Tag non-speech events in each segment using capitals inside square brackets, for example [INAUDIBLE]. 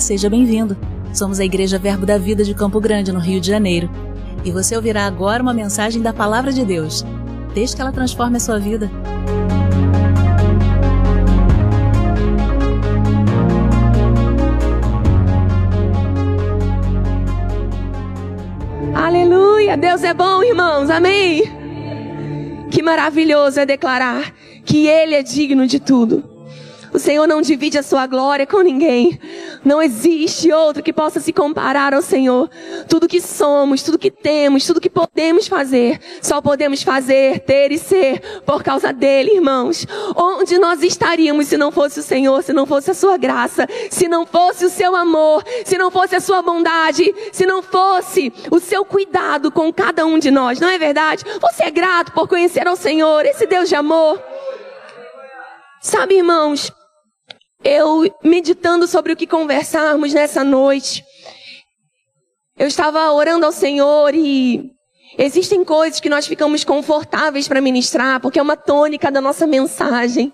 Seja bem-vindo. Somos a Igreja Verbo da Vida de Campo Grande, no Rio de Janeiro. E você ouvirá agora uma mensagem da Palavra de Deus. Desde que ela transforme a sua vida. Aleluia! Deus é bom, irmãos. Amém. Que maravilhoso é declarar que Ele é digno de tudo. O Senhor não divide a sua glória com ninguém. Não existe outro que possa se comparar ao Senhor. Tudo que somos, tudo que temos, tudo que podemos fazer, só podemos fazer, ter e ser por causa dele, irmãos. Onde nós estaríamos se não fosse o Senhor, se não fosse a sua graça, se não fosse o seu amor, se não fosse a sua bondade, se não fosse o seu cuidado com cada um de nós, não é verdade? Você é grato por conhecer ao Senhor, esse Deus de amor. Sabe, irmãos, eu meditando sobre o que conversarmos nessa noite, eu estava orando ao Senhor e existem coisas que nós ficamos confortáveis para ministrar, porque é uma tônica da nossa mensagem.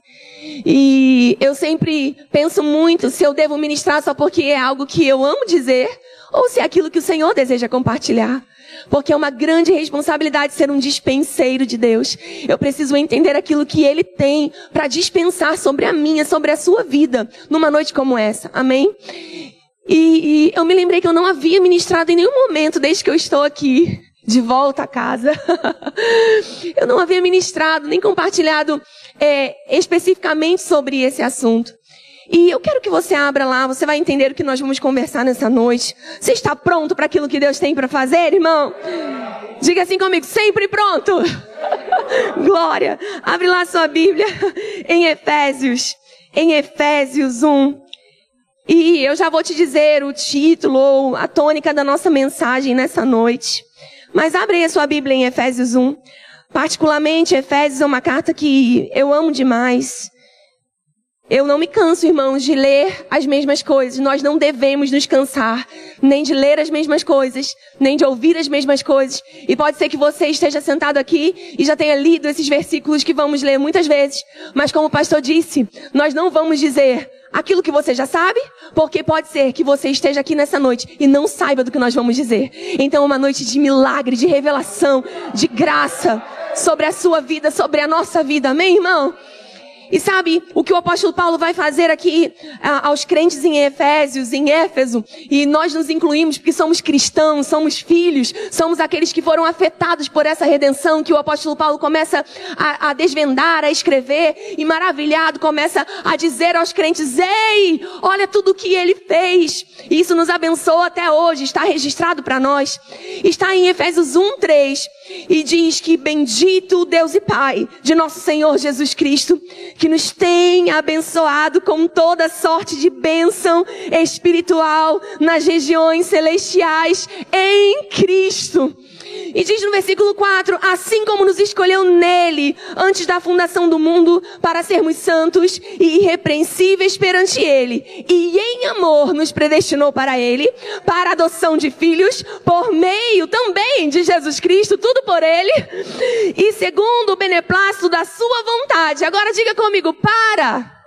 E eu sempre penso muito se eu devo ministrar só porque é algo que eu amo dizer, ou se é aquilo que o Senhor deseja compartilhar. Porque é uma grande responsabilidade ser um dispenseiro de Deus. Eu preciso entender aquilo que Ele tem para dispensar sobre a minha, sobre a sua vida, numa noite como essa. Amém? E, e eu me lembrei que eu não havia ministrado em nenhum momento desde que eu estou aqui de volta a casa. [LAUGHS] eu não havia ministrado nem compartilhado é, especificamente sobre esse assunto. E eu quero que você abra lá, você vai entender o que nós vamos conversar nessa noite. Você está pronto para aquilo que Deus tem para fazer, irmão? Diga assim comigo, sempre pronto. [LAUGHS] Glória. Abre lá sua Bíblia em Efésios, em Efésios 1. E eu já vou te dizer o título ou a tônica da nossa mensagem nessa noite. Mas abre aí a sua Bíblia em Efésios 1. Particularmente, Efésios é uma carta que eu amo demais. Eu não me canso, irmãos, de ler as mesmas coisas. Nós não devemos nos cansar, nem de ler as mesmas coisas, nem de ouvir as mesmas coisas. E pode ser que você esteja sentado aqui e já tenha lido esses versículos que vamos ler muitas vezes. Mas como o pastor disse, nós não vamos dizer aquilo que você já sabe, porque pode ser que você esteja aqui nessa noite e não saiba do que nós vamos dizer. Então, é uma noite de milagre, de revelação, de graça sobre a sua vida, sobre a nossa vida. Amém, irmão? E sabe o que o apóstolo Paulo vai fazer aqui a, aos crentes em Efésios, em Éfeso? E nós nos incluímos porque somos cristãos, somos filhos, somos aqueles que foram afetados por essa redenção que o apóstolo Paulo começa a, a desvendar, a escrever e maravilhado começa a dizer aos crentes: Ei, olha tudo o que ele fez. E isso nos abençoa até hoje, está registrado para nós. Está em Efésios 1, 3 e diz que bendito Deus e Pai de nosso Senhor Jesus Cristo, que nos tem abençoado com toda sorte de bênção espiritual nas regiões celestiais em Cristo. E diz no versículo 4: Assim como nos escolheu nele, antes da fundação do mundo, para sermos santos e irrepreensíveis perante ele, e em amor nos predestinou para ele, para a adoção de filhos, por meio também de Jesus Cristo, tudo por ele, e segundo o beneplácito da sua vontade. Agora diga comigo: para.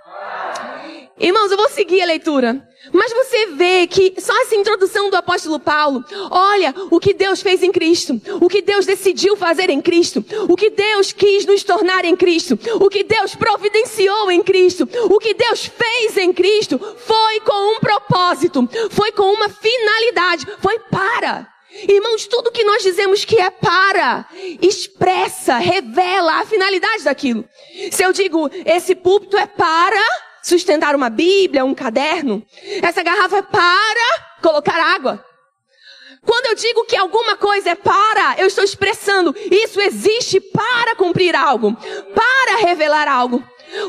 Irmãos, eu vou seguir a leitura. Mas você vê que só essa introdução do apóstolo Paulo, olha o que Deus fez em Cristo, o que Deus decidiu fazer em Cristo, o que Deus quis nos tornar em Cristo, o que Deus providenciou em Cristo, o que Deus fez em Cristo, foi com um propósito, foi com uma finalidade, foi para. Irmãos, tudo que nós dizemos que é para, expressa, revela a finalidade daquilo. Se eu digo, esse púlpito é para, sustentar uma Bíblia, um caderno. Essa garrafa é para colocar água. Quando eu digo que alguma coisa é para, eu estou expressando isso existe para cumprir algo, para revelar algo.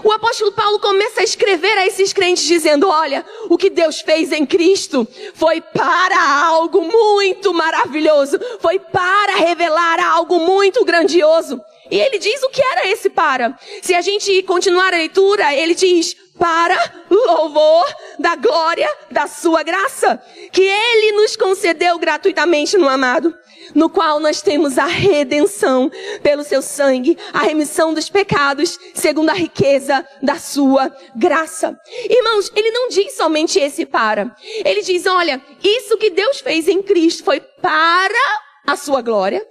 O apóstolo Paulo começa a escrever a esses crentes dizendo: Olha, o que Deus fez em Cristo foi para algo muito maravilhoso, foi para revelar algo muito grandioso. E ele diz o que era esse para. Se a gente continuar a leitura, ele diz: para louvor da glória da sua graça, que ele nos concedeu gratuitamente no amado. no qual nós temos a redenção pelo seu sangue, a remissão dos pecados, segundo a riqueza da sua graça. Irmãos, ele não diz somente esse para. Ele diz, olha, isso que Deus fez em Cristo foi para a sua glória.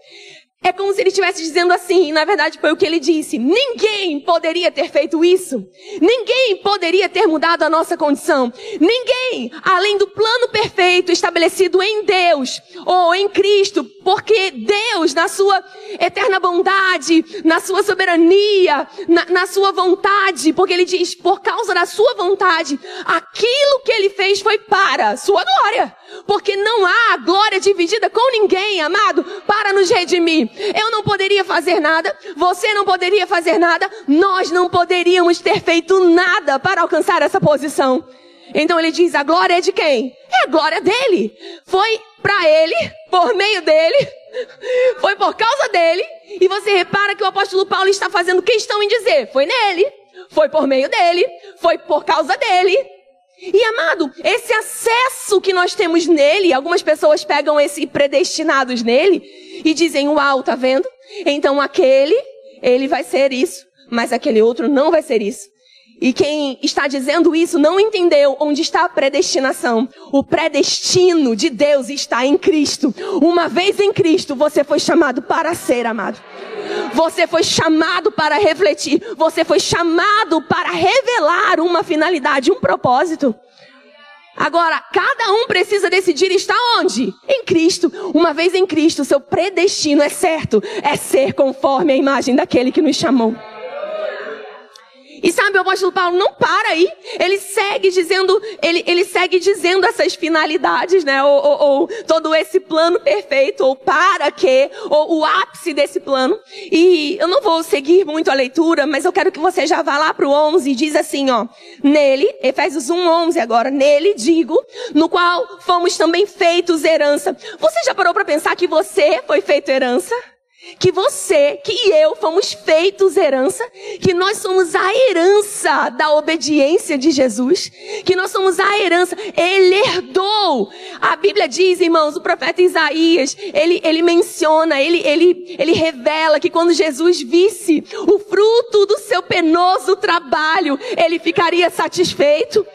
É como se ele estivesse dizendo assim, e na verdade foi o que ele disse. Ninguém poderia ter feito isso. Ninguém poderia ter mudado a nossa condição. Ninguém, além do plano perfeito estabelecido em Deus ou em Cristo, porque Deus, na sua eterna bondade, na sua soberania, na, na sua vontade, porque ele diz, por causa da sua vontade, aquilo que ele fez foi para sua glória. Porque não há glória dividida com ninguém, amado, para nos redimir. Eu não poderia fazer nada, você não poderia fazer nada, nós não poderíamos ter feito nada para alcançar essa posição. Então ele diz: a glória é de quem? É a glória dele. Foi para ele, por meio dele, [LAUGHS] foi por causa dele. E você repara que o apóstolo Paulo está fazendo questão em dizer: foi nele, foi por meio dele, foi por causa dele. E amado, esse acesso que nós temos nele, algumas pessoas pegam esse predestinados nele e dizem: Uau, tá vendo? Então aquele, ele vai ser isso, mas aquele outro não vai ser isso. E quem está dizendo isso não entendeu onde está a predestinação. O predestino de Deus está em Cristo. Uma vez em Cristo, você foi chamado para ser amado. Você foi chamado para refletir. Você foi chamado para revelar uma finalidade, um propósito. Agora, cada um precisa decidir estar onde? Em Cristo. Uma vez em Cristo, seu predestino é certo. É ser conforme a imagem daquele que nos chamou. E sabe, o apóstolo Paulo não para aí. Ele segue dizendo, ele, ele segue dizendo essas finalidades, né? Ou, ou, ou, todo esse plano perfeito, ou para que, ou o ápice desse plano. E eu não vou seguir muito a leitura, mas eu quero que você já vá lá pro 11 e diz assim, ó. Nele, Efésios 1, 11 agora. Nele, digo, no qual fomos também feitos herança. Você já parou para pensar que você foi feito herança? Que você, que eu fomos feitos herança, que nós somos a herança da obediência de Jesus, que nós somos a herança, ele herdou. A Bíblia diz, irmãos, o profeta Isaías, ele, ele menciona, ele, ele, ele revela que quando Jesus visse o fruto do seu penoso trabalho, ele ficaria satisfeito.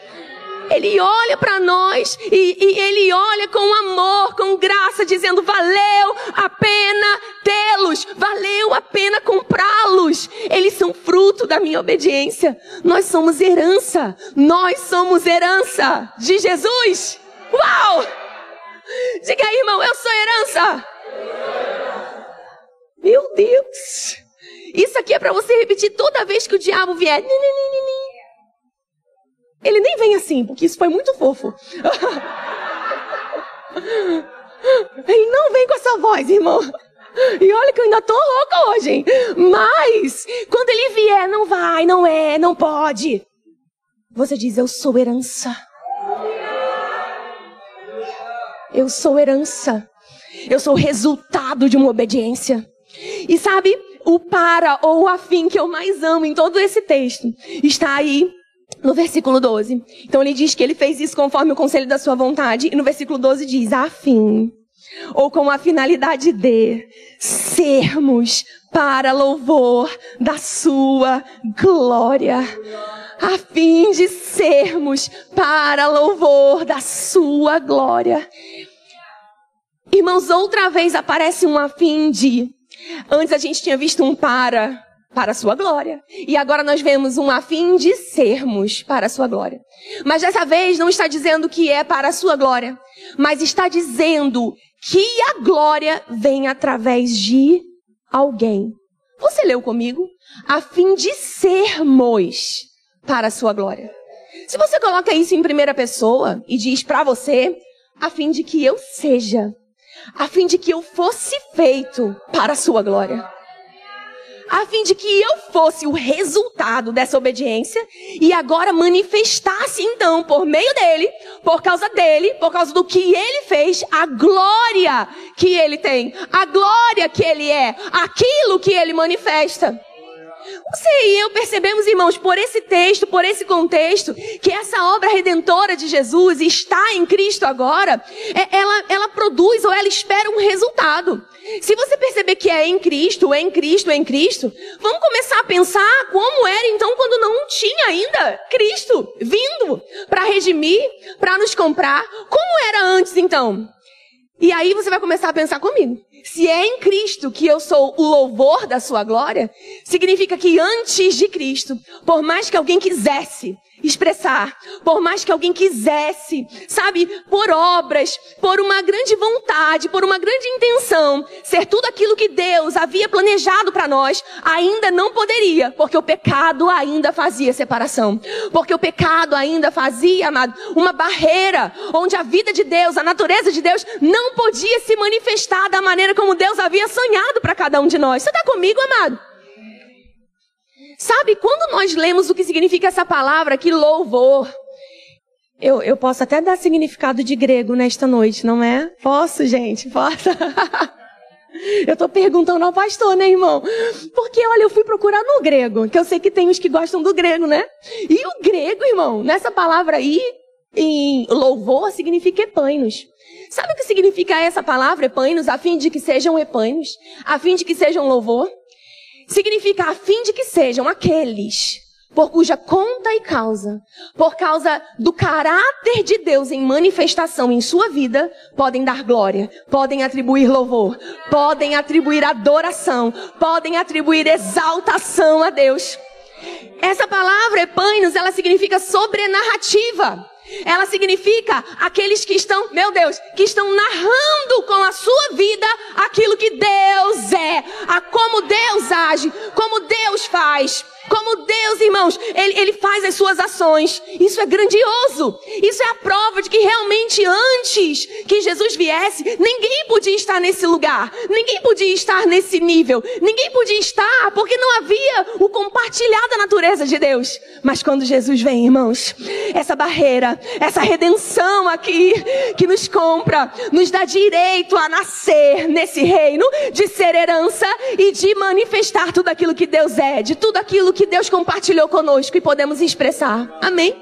Ele olha para nós e, e, ele olha com amor, com graça, dizendo: valeu a pena tê-los, valeu a pena comprá-los. Eles são fruto da minha obediência. Nós somos herança, nós somos herança de Jesus. Uau! Diga aí, irmão, eu sou herança. Meu Deus! Isso aqui é para você repetir toda vez que o diabo vier. Ele nem vem assim, porque isso foi muito fofo. Ele não vem com essa voz, irmão. E olha que eu ainda tô louca hoje, hein? Mas, quando ele vier, não vai, não é, não pode. Você diz, eu sou herança. Eu sou herança. Eu sou resultado de uma obediência. E sabe, o para ou o afim que eu mais amo em todo esse texto está aí no versículo 12. Então ele diz que ele fez isso conforme o conselho da sua vontade. E no versículo 12 diz, a fim, ou com a finalidade de sermos para louvor da sua glória. A fim de sermos para louvor da sua glória. Irmãos, outra vez aparece um a fim de. Antes a gente tinha visto um para para a sua glória. E agora nós vemos um afim de sermos para a sua glória. Mas dessa vez não está dizendo que é para a sua glória, mas está dizendo que a glória vem através de alguém. Você leu comigo? A fim de sermos para a sua glória. Se você coloca isso em primeira pessoa e diz para você, a fim de que eu seja, a fim de que eu fosse feito para a sua glória a fim de que eu fosse o resultado dessa obediência e agora manifestasse então por meio dele, por causa dele, por causa do que ele fez, a glória que ele tem, a glória que ele é, aquilo que ele manifesta. Você e eu percebemos, irmãos, por esse texto, por esse contexto, que essa obra redentora de Jesus está em Cristo agora, é, ela, ela produz ou ela espera um resultado. Se você perceber que é em Cristo, é em Cristo, é em Cristo, vamos começar a pensar como era então quando não tinha ainda Cristo vindo para redimir, para nos comprar. Como era antes então? E aí você vai começar a pensar comigo. Se é em Cristo que eu sou o louvor da sua glória, significa que antes de Cristo, por mais que alguém quisesse expressar, por mais que alguém quisesse, sabe, por obras, por uma grande vontade, por uma grande intenção, ser tudo aquilo que Deus havia planejado para nós, ainda não poderia, porque o pecado ainda fazia separação. Porque o pecado ainda fazia, amado, uma barreira onde a vida de Deus, a natureza de Deus não podia se manifestar da maneira como Deus havia sonhado para cada um de nós. Você está comigo, amado? Sabe, quando nós lemos o que significa essa palavra, que louvor, eu, eu posso até dar significado de grego nesta noite, não é? Posso, gente? Posso? [LAUGHS] eu estou perguntando ao pastor, né, irmão? Porque, olha, eu fui procurar no grego, que eu sei que tem os que gostam do grego, né? E o grego, irmão, nessa palavra aí, em louvor, significa epainos. Sabe o que significa essa palavra, epainos? A fim de que sejam epainos? A fim de que sejam louvor? Significa a fim de que sejam aqueles por cuja conta e causa, por causa do caráter de Deus em manifestação em sua vida, podem dar glória, podem atribuir louvor, podem atribuir adoração, podem atribuir exaltação a Deus. Essa palavra, epainos, ela significa sobrenarrativa. Ela significa aqueles que estão, meu Deus, que estão narrando com a sua vida aquilo que Deus é, a como Deus age, como Deus faz. Como Deus, irmãos, ele, ele faz as suas ações. Isso é grandioso. Isso é a prova de que realmente antes que Jesus viesse, ninguém podia estar nesse lugar. Ninguém podia estar nesse nível. Ninguém podia estar porque não havia o compartilhar da natureza de Deus. Mas quando Jesus vem, irmãos, essa barreira, essa redenção aqui que nos compra, nos dá direito a nascer nesse reino, de ser herança e de manifestar tudo aquilo que Deus é, de tudo aquilo que Deus compartilhou conosco e podemos expressar. Amém?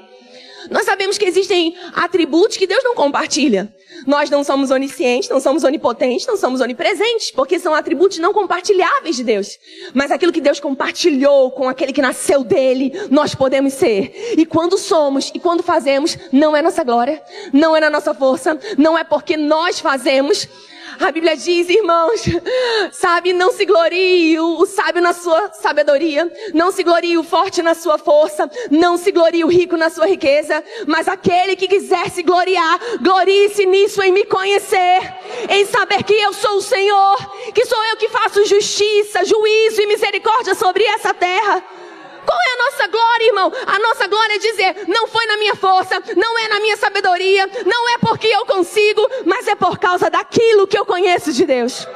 Nós sabemos que existem atributos que Deus não compartilha. Nós não somos oniscientes, não somos onipotentes, não somos onipresentes, porque são atributos não compartilháveis de Deus. Mas aquilo que Deus compartilhou com aquele que nasceu dele, nós podemos ser. E quando somos e quando fazemos, não é nossa glória, não é na nossa força, não é porque nós fazemos, a Bíblia diz, irmãos, sabe, não se glorie o, sábio na sua sabedoria, não se glorie o forte na sua força, não se glorie o rico na sua riqueza, mas aquele que quiser se gloriar, glorie-se nisso em me conhecer, em saber que eu sou o Senhor, que sou eu que faço justiça, juízo e misericórdia sobre essa terra. Qual é a nossa glória, irmão? A nossa glória é dizer: não foi na minha força, não é na minha sabedoria, não é porque eu consigo, mas é por causa daquilo que eu conheço de Deus.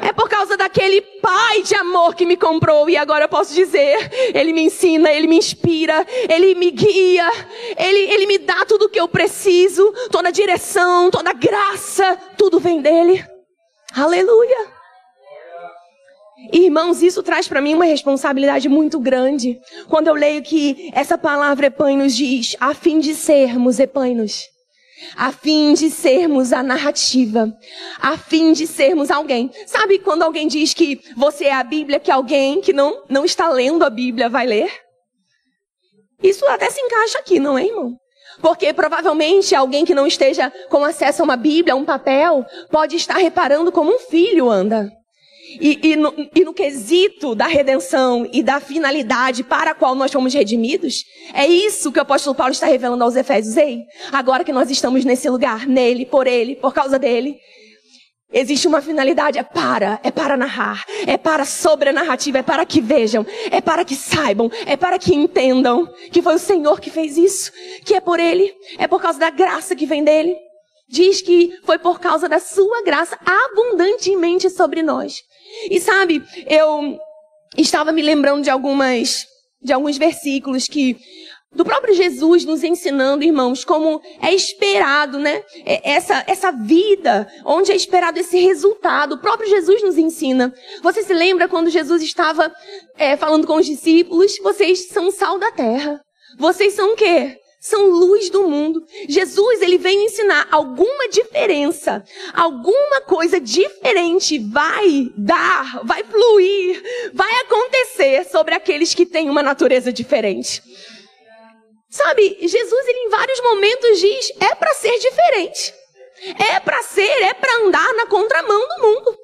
É por causa daquele pai de amor que me comprou e agora eu posso dizer, ele me ensina, ele me inspira, ele me guia, ele, ele me dá tudo o que eu preciso, toda direção, toda graça, tudo vem dele. Aleluia. Irmãos, isso traz para mim uma responsabilidade muito grande. Quando eu leio que essa palavra Epainos diz, a fim de sermos Epainos. A fim de sermos a narrativa. A fim de sermos alguém. Sabe quando alguém diz que você é a Bíblia, que alguém que não, não está lendo a Bíblia vai ler? Isso até se encaixa aqui, não é, irmão? Porque provavelmente alguém que não esteja com acesso a uma Bíblia, a um papel, pode estar reparando como um filho anda. E, e, no, e, no, quesito da redenção e da finalidade para a qual nós fomos redimidos, é isso que o apóstolo Paulo está revelando aos Efésios. Ei, agora que nós estamos nesse lugar, nele, por ele, por causa dele, existe uma finalidade, é para, é para narrar, é para sobre a narrativa, é para que vejam, é para que saibam, é para que entendam que foi o Senhor que fez isso, que é por ele, é por causa da graça que vem dele. Diz que foi por causa da sua graça abundantemente sobre nós. E sabe, eu estava me lembrando de algumas, de alguns versículos que do próprio Jesus nos ensinando, irmãos, como é esperado, né? Essa, essa vida, onde é esperado esse resultado. O próprio Jesus nos ensina. Você se lembra quando Jesus estava é, falando com os discípulos? Vocês são sal da terra. Vocês são o quê? São luz do mundo. Jesus, ele vem ensinar alguma diferença, alguma coisa diferente vai dar, vai fluir, vai acontecer sobre aqueles que têm uma natureza diferente. Sabe, Jesus ele em vários momentos diz: é para ser diferente. É para ser, é para andar na contramão do mundo.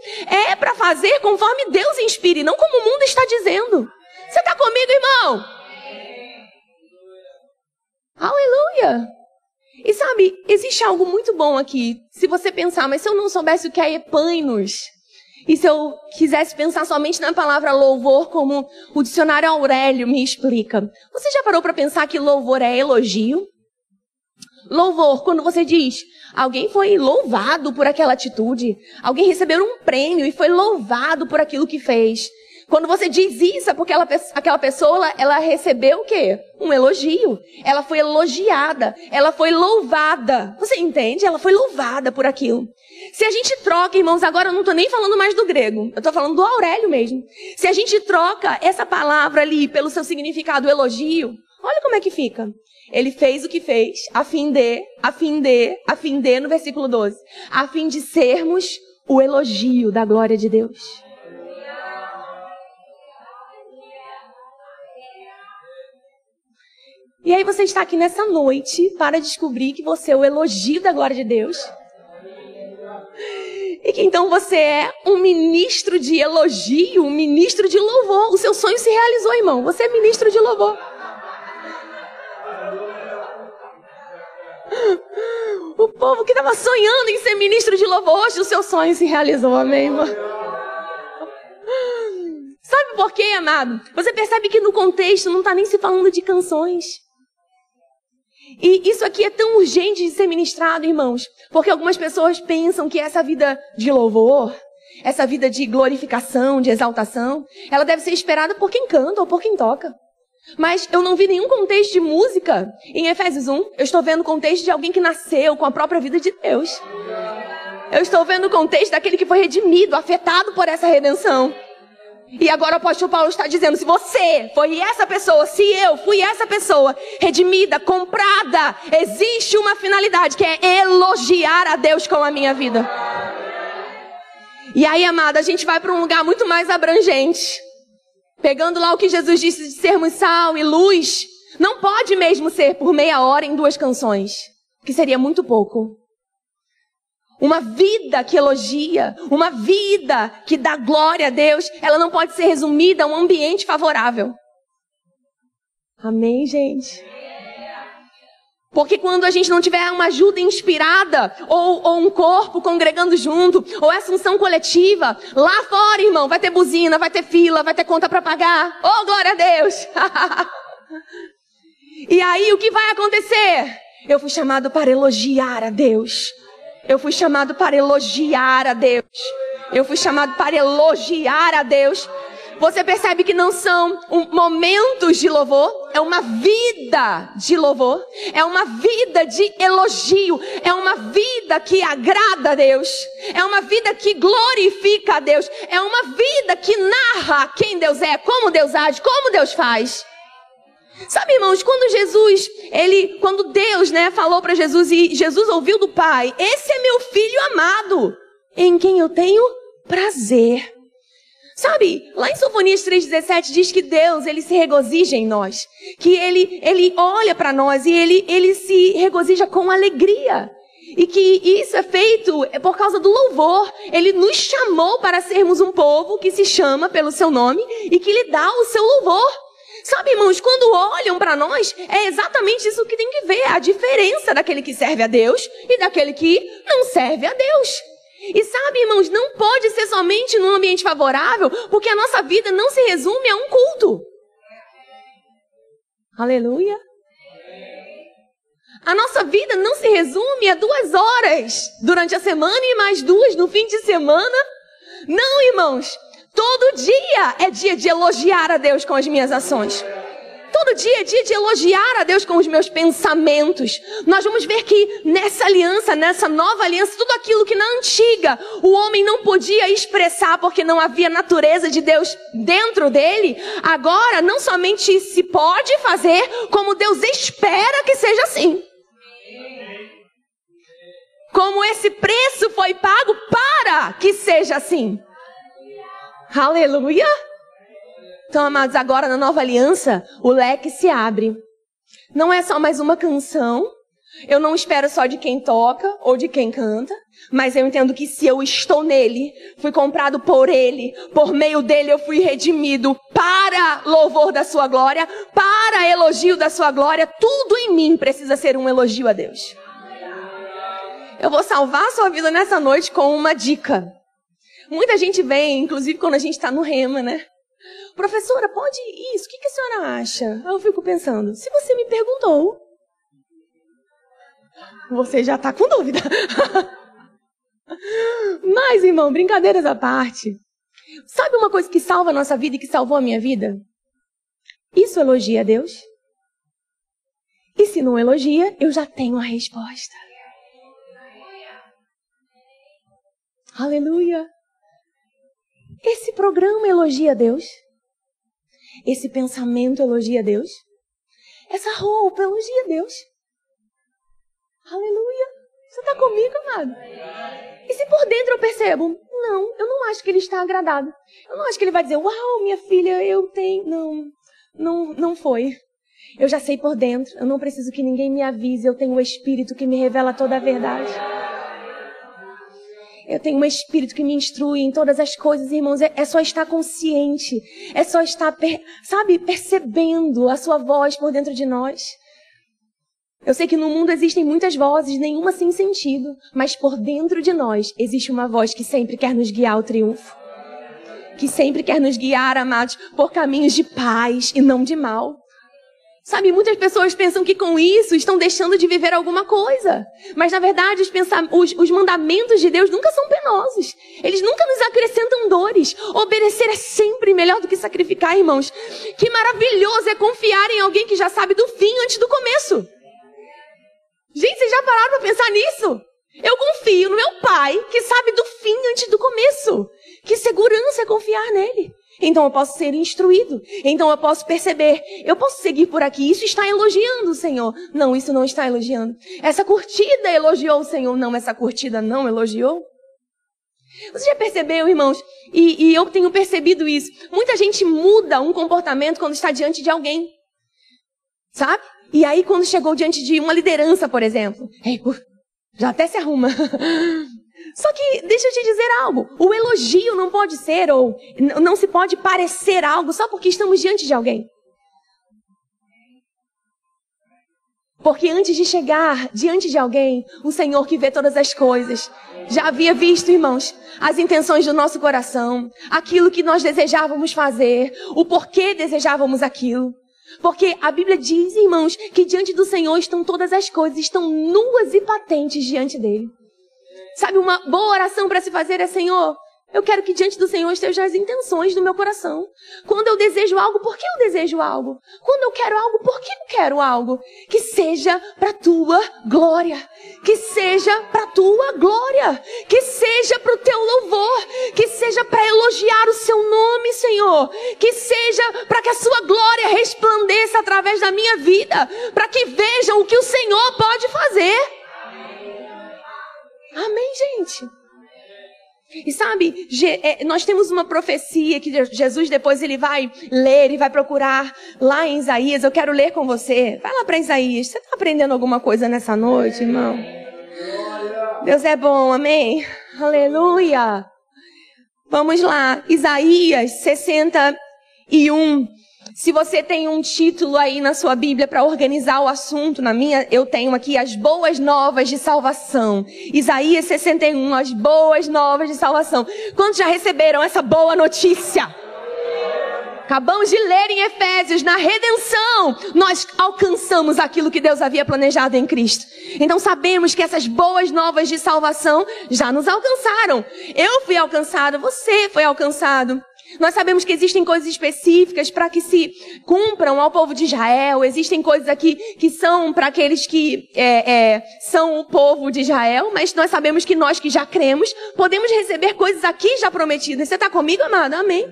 É para fazer conforme Deus inspire, não como o mundo está dizendo. Você está comigo, irmão? Aleluia! E sabe, existe algo muito bom aqui. Se você pensar, mas se eu não soubesse o que é epainos, e se eu quisesse pensar somente na palavra louvor, como o dicionário Aurélio me explica, você já parou para pensar que louvor é elogio? Louvor, quando você diz, alguém foi louvado por aquela atitude, alguém recebeu um prêmio e foi louvado por aquilo que fez. Quando você diz isso, é porque ela, aquela pessoa, ela recebeu o quê? Um elogio. Ela foi elogiada. Ela foi louvada. Você entende? Ela foi louvada por aquilo. Se a gente troca, irmãos, agora eu não estou nem falando mais do grego. Eu estou falando do Aurélio mesmo. Se a gente troca essa palavra ali pelo seu significado elogio, olha como é que fica. Ele fez o que fez, a fim de, a fim de, a fim de, no versículo 12, a fim de sermos o elogio da glória de Deus. E aí você está aqui nessa noite para descobrir que você é o elogio da glória de Deus. E que então você é um ministro de elogio, um ministro de louvor. O seu sonho se realizou, irmão. Você é ministro de louvor. O povo que estava sonhando em ser ministro de louvor, hoje o seu sonho se realizou, amém, irmão? Sabe por quê, amado? Você percebe que no contexto não está nem se falando de canções. E isso aqui é tão urgente de ser ministrado, irmãos, porque algumas pessoas pensam que essa vida de louvor, essa vida de glorificação, de exaltação, ela deve ser esperada por quem canta ou por quem toca. Mas eu não vi nenhum contexto de música em Efésios 1. Eu estou vendo o contexto de alguém que nasceu com a própria vida de Deus. Eu estou vendo o contexto daquele que foi redimido, afetado por essa redenção. E agora o apóstolo Paulo está dizendo: se você foi essa pessoa, se eu fui essa pessoa, redimida, comprada, existe uma finalidade que é elogiar a Deus com a minha vida. E aí, amada, a gente vai para um lugar muito mais abrangente. Pegando lá o que Jesus disse de sermos sal e luz, não pode mesmo ser por meia hora em duas canções, que seria muito pouco. Uma vida que elogia, uma vida que dá glória a Deus, ela não pode ser resumida a um ambiente favorável. Amém, gente? Porque quando a gente não tiver uma ajuda inspirada, ou, ou, um corpo congregando junto, ou essa unção coletiva, lá fora, irmão, vai ter buzina, vai ter fila, vai ter conta para pagar. Oh, glória a Deus! [LAUGHS] e aí, o que vai acontecer? Eu fui chamado para elogiar a Deus. Eu fui chamado para elogiar a Deus. Eu fui chamado para elogiar a Deus. Você percebe que não são momentos de louvor, é uma vida de louvor, é uma vida de elogio, é uma vida que agrada a Deus, é uma vida que glorifica a Deus, é uma vida que narra quem Deus é, como Deus age, como Deus faz. Sabe, irmãos, quando Jesus, ele, quando Deus, né, falou para Jesus e Jesus ouviu do Pai, esse é meu filho amado, em quem eu tenho prazer. Sabe, lá em Sofonias 3,17 diz que Deus, ele se regozija em nós. Que ele, ele olha para nós e ele, ele se regozija com alegria. E que isso é feito por causa do louvor. Ele nos chamou para sermos um povo que se chama pelo seu nome e que lhe dá o seu louvor. Sabe, irmãos, quando olham para nós, é exatamente isso que tem que ver, a diferença daquele que serve a Deus e daquele que não serve a Deus. E sabe, irmãos, não pode ser somente num ambiente favorável, porque a nossa vida não se resume a um culto. Aleluia. A nossa vida não se resume a duas horas durante a semana e mais duas no fim de semana. Não, irmãos. Todo dia é dia de elogiar a Deus com as minhas ações. Todo dia é dia de elogiar a Deus com os meus pensamentos. Nós vamos ver que nessa aliança, nessa nova aliança, tudo aquilo que na antiga o homem não podia expressar porque não havia natureza de Deus dentro dele, agora não somente se pode fazer, como Deus espera que seja assim. Como esse preço foi pago para que seja assim. Aleluia! Então, amados, agora na nova aliança, o leque se abre. Não é só mais uma canção. Eu não espero só de quem toca ou de quem canta, mas eu entendo que se eu estou nele, fui comprado por ele, por meio dele eu fui redimido para louvor da sua glória, para elogio da sua glória, tudo em mim precisa ser um elogio a Deus. Eu vou salvar a sua vida nessa noite com uma dica. Muita gente vem, inclusive quando a gente está no rema, né? Professora, pode isso? O que, que a senhora acha? Eu fico pensando, se você me perguntou, você já está com dúvida. [LAUGHS] Mas, irmão, brincadeiras à parte. Sabe uma coisa que salva a nossa vida e que salvou a minha vida? Isso elogia a Deus? E se não elogia, eu já tenho a resposta. Aleluia. Esse programa elogia Deus? Esse pensamento elogia Deus? Essa roupa elogia Deus? Aleluia! Você está comigo, amado? E se por dentro eu percebo, não, eu não acho que ele está agradado. Eu não acho que ele vai dizer, uau, minha filha, eu tenho. Não, não, não foi. Eu já sei por dentro, eu não preciso que ninguém me avise, eu tenho o Espírito que me revela toda a verdade. Eu tenho um espírito que me instrui em todas as coisas, irmãos. É, é só estar consciente. É só estar, per, sabe, percebendo a sua voz por dentro de nós. Eu sei que no mundo existem muitas vozes, nenhuma sem sentido. Mas por dentro de nós existe uma voz que sempre quer nos guiar ao triunfo. Que sempre quer nos guiar, amados, por caminhos de paz e não de mal. Sabe, muitas pessoas pensam que com isso estão deixando de viver alguma coisa. Mas na verdade, os, os, os, mandamentos de Deus nunca são penosos. Eles nunca nos acrescentam dores. Obedecer é sempre melhor do que sacrificar, irmãos. Que maravilhoso é confiar em alguém que já sabe do fim antes do começo. Gente, vocês já pararam para pensar nisso? Eu confio no meu pai que sabe do fim antes do começo. Que segurança é confiar nele. Então eu posso ser instruído. Então eu posso perceber. Eu posso seguir por aqui. Isso está elogiando o Senhor. Não, isso não está elogiando. Essa curtida elogiou o Senhor. Não, essa curtida não elogiou. Você já percebeu, irmãos? E, e eu tenho percebido isso. Muita gente muda um comportamento quando está diante de alguém. Sabe? E aí, quando chegou diante de uma liderança, por exemplo, já até se arruma. [LAUGHS] Só que, deixa eu te dizer algo. O elogio não pode ser, ou não se pode parecer algo só porque estamos diante de alguém. Porque antes de chegar diante de alguém, o Senhor que vê todas as coisas, já havia visto, irmãos, as intenções do nosso coração, aquilo que nós desejávamos fazer, o porquê desejávamos aquilo. Porque a Bíblia diz, irmãos, que diante do Senhor estão todas as coisas, estão nuas e patentes diante dele. Sabe, uma boa oração para se fazer é: Senhor, eu quero que diante do Senhor estejam as intenções do meu coração. Quando eu desejo algo, por que eu desejo algo? Quando eu quero algo, por que eu quero algo? Que seja para tua glória. Que seja para tua glória. Que seja para o teu louvor. Que seja para elogiar o seu nome, Senhor. Que seja para que a sua glória resplandeça através da minha vida. Para que vejam o que o Senhor pode fazer. Amém, gente? E sabe, é, nós temos uma profecia que Jesus depois ele vai ler e vai procurar lá em Isaías. Eu quero ler com você. Vai lá para Isaías. Você está aprendendo alguma coisa nessa noite, irmão? Deus é bom, amém? Aleluia. Vamos lá, Isaías 61. Se você tem um título aí na sua Bíblia para organizar o assunto, na minha eu tenho aqui as boas novas de salvação. Isaías 61, as boas novas de salvação. Quantos já receberam essa boa notícia? Acabamos de ler em Efésios, na redenção, nós alcançamos aquilo que Deus havia planejado em Cristo. Então sabemos que essas boas novas de salvação já nos alcançaram. Eu fui alcançado, você foi alcançado. Nós sabemos que existem coisas específicas para que se cumpram ao povo de Israel. Existem coisas aqui que são para aqueles que é, é, são o povo de Israel, mas nós sabemos que nós que já cremos podemos receber coisas aqui já prometidas. Você está comigo, amado? Amém.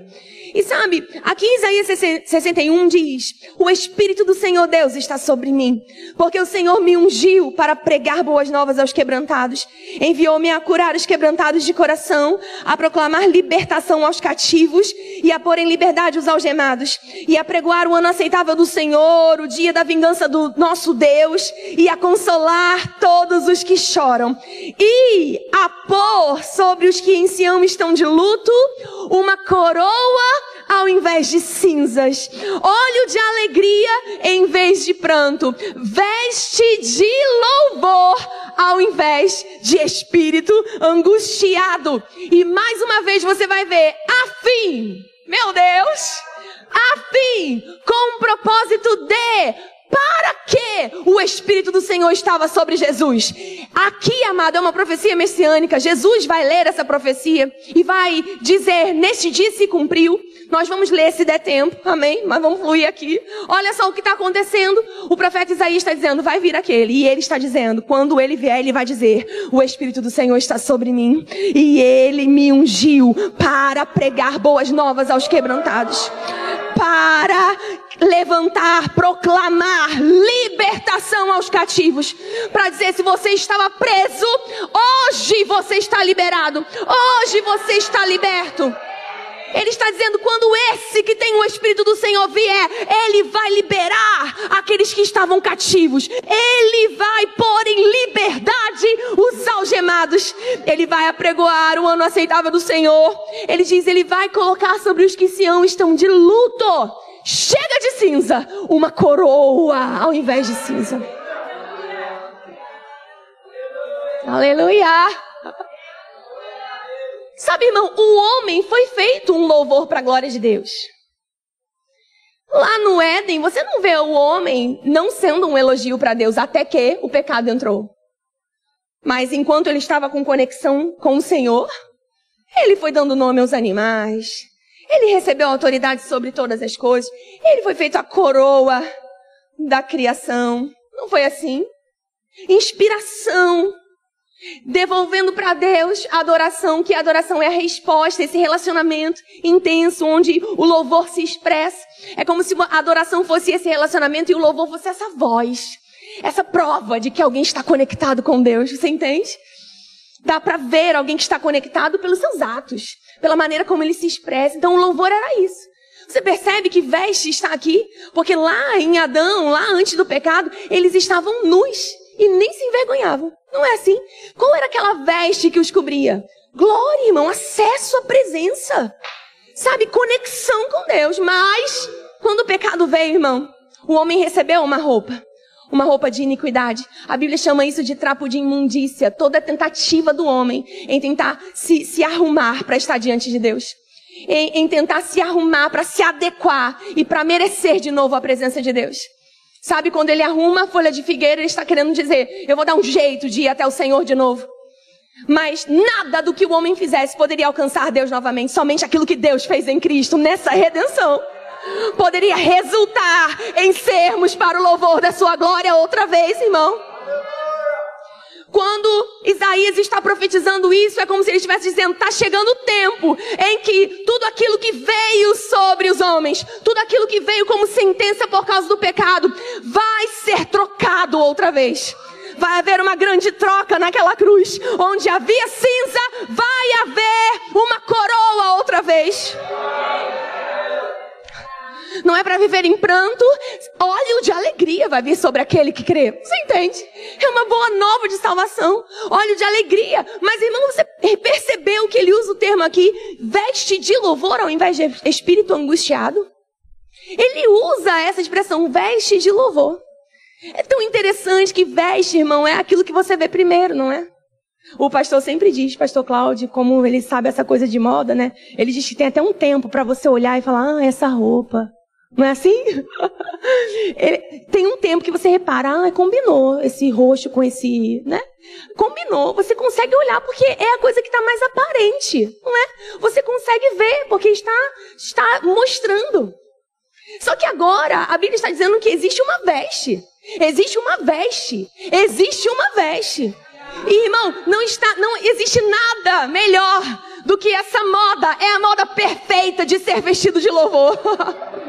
E sabe, aqui em Isaías 61 diz: O Espírito do Senhor Deus está sobre mim, porque o Senhor me ungiu para pregar boas novas aos quebrantados. Enviou-me a curar os quebrantados de coração, a proclamar libertação aos cativos e a pôr em liberdade os algemados, e a pregoar o ano aceitável do Senhor, o dia da vingança do nosso Deus, e a consolar todos os que choram, e a pôr sobre os que em Sião estão de luto uma coroa ao invés de cinzas, óleo de alegria em vez de pranto, veste de louvor ao invés de espírito angustiado. E mais uma vez você vai ver, afim, meu Deus, afim, com o propósito de para que o Espírito do Senhor estava sobre Jesus? Aqui, amado, é uma profecia messiânica. Jesus vai ler essa profecia e vai dizer: Neste dia se cumpriu. Nós vamos ler se der tempo, amém? Mas vamos fluir aqui. Olha só o que está acontecendo. O profeta Isaías está dizendo: Vai vir aquele. E ele está dizendo: Quando ele vier, ele vai dizer: O Espírito do Senhor está sobre mim. E ele me ungiu para pregar boas novas aos quebrantados para levantar, proclamar libertação aos cativos, para dizer se você estava preso, hoje você está liberado, hoje você está liberto. Ele está dizendo: quando esse que tem o Espírito do Senhor vier, ele vai liberar aqueles que estavam cativos. Ele vai pôr em liberdade os algemados. Ele vai apregoar o ano aceitável do Senhor. Ele diz: ele vai colocar sobre os que se amam estão de luto. Chega de cinza, uma coroa ao invés de cinza. Aleluia. Sabe, irmão, o homem foi feito um louvor para a glória de Deus. Lá no Éden, você não vê o homem não sendo um elogio para Deus até que o pecado entrou. Mas enquanto ele estava com conexão com o Senhor, ele foi dando nome aos animais, ele recebeu autoridade sobre todas as coisas, ele foi feito a coroa da criação. Não foi assim? Inspiração devolvendo para Deus a adoração, que a adoração é a resposta, esse relacionamento intenso onde o louvor se expressa. É como se a adoração fosse esse relacionamento e o louvor fosse essa voz, essa prova de que alguém está conectado com Deus. Você entende? Dá para ver alguém que está conectado pelos seus atos, pela maneira como ele se expressa. Então o louvor era isso. Você percebe que veste está aqui? Porque lá em Adão, lá antes do pecado, eles estavam nus e nem se envergonhavam. Não é assim? Qual era aquela veste que os cobria? Glória, irmão, acesso à presença. Sabe, conexão com Deus. Mas, quando o pecado veio, irmão, o homem recebeu uma roupa. Uma roupa de iniquidade. A Bíblia chama isso de trapo de imundícia. Toda tentativa do homem em tentar se, se arrumar para estar diante de Deus. Em, em tentar se arrumar para se adequar e para merecer de novo a presença de Deus. Sabe quando ele arruma a folha de figueira, ele está querendo dizer: eu vou dar um jeito de ir até o Senhor de novo. Mas nada do que o homem fizesse poderia alcançar Deus novamente, somente aquilo que Deus fez em Cristo nessa redenção. Poderia resultar em sermos para o louvor da sua glória outra vez, irmão. Quando Isaías está profetizando isso, é como se ele estivesse dizendo: está chegando o tempo em que tudo aquilo que veio sobre os homens, tudo aquilo que veio como sentença por causa do pecado, vai ser trocado outra vez. Vai haver uma grande troca naquela cruz, onde havia cinza, vai haver uma coroa outra vez não é para viver em pranto, óleo de alegria vai vir sobre aquele que crê. Você entende? É uma boa nova de salvação, óleo de alegria. Mas irmão, você percebeu que ele usa o termo aqui, veste de louvor ao invés de espírito angustiado? Ele usa essa expressão, veste de louvor. É tão interessante que veste, irmão, é aquilo que você vê primeiro, não é? O pastor sempre diz, pastor Cláudio, como ele sabe essa coisa de moda, né? Ele diz que tem até um tempo para você olhar e falar, ah, essa roupa. Não é assim? Ele, tem um tempo que você repara, ah, combinou esse roxo com esse, né? Combinou. Você consegue olhar porque é a coisa que está mais aparente, não é? Você consegue ver porque está, está mostrando. Só que agora a Bíblia está dizendo que existe uma veste. Existe uma veste. Existe uma veste. E, irmão, não está, não existe nada melhor do que essa moda. É a moda perfeita de ser vestido de louvor. [LAUGHS]